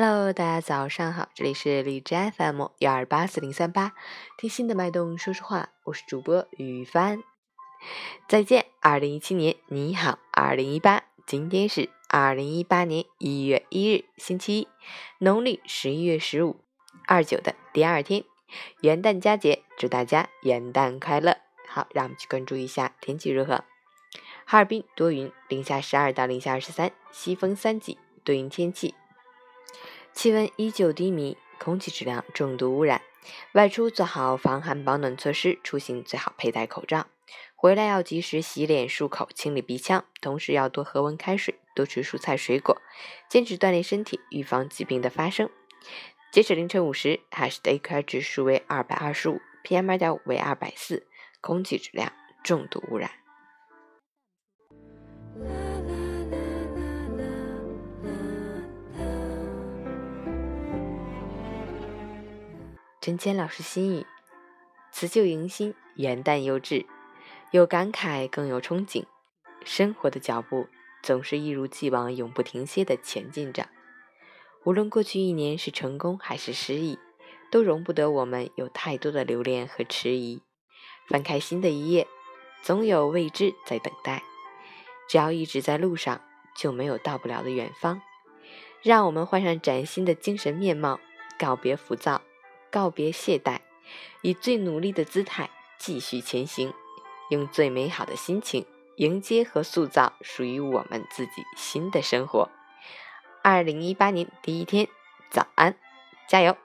Hello，大家早上好，这里是荔枝 FM 幺二八四零三八，听心的脉动说说话，我是主播雨帆。再见，二零一七年，你好，二零一八，今天是二零一八年一月一日，星期一，农历十一月十五，二九的第二天，元旦佳节，祝大家元旦快乐。好，让我们去关注一下天气如何。哈尔滨多云，零下十二到零下二十三，西风三级，多云天气。气温依旧低迷，空气质量重度污染。外出做好防寒保暖措施，出行最好佩戴口罩。回来要及时洗脸漱口，清理鼻腔，同时要多喝温开水，多吃蔬菜水果，坚持锻炼身体，预防疾病的发生。截止凌晨五时，海市的 AQI 指数为二百二十五，PM 二点五为二百四，空气质量重度污染。陈谦老师心语：辞旧迎新，元旦又至，有感慨，更有憧憬。生活的脚步总是一如既往，永不停歇地前进着。无论过去一年是成功还是失意，都容不得我们有太多的留恋和迟疑。翻开新的一页，总有未知在等待。只要一直在路上，就没有到不了的远方。让我们换上崭新的精神面貌，告别浮躁。告别懈怠，以最努力的姿态继续前行，用最美好的心情迎接和塑造属于我们自己新的生活。二零一八年第一天，早安，加油！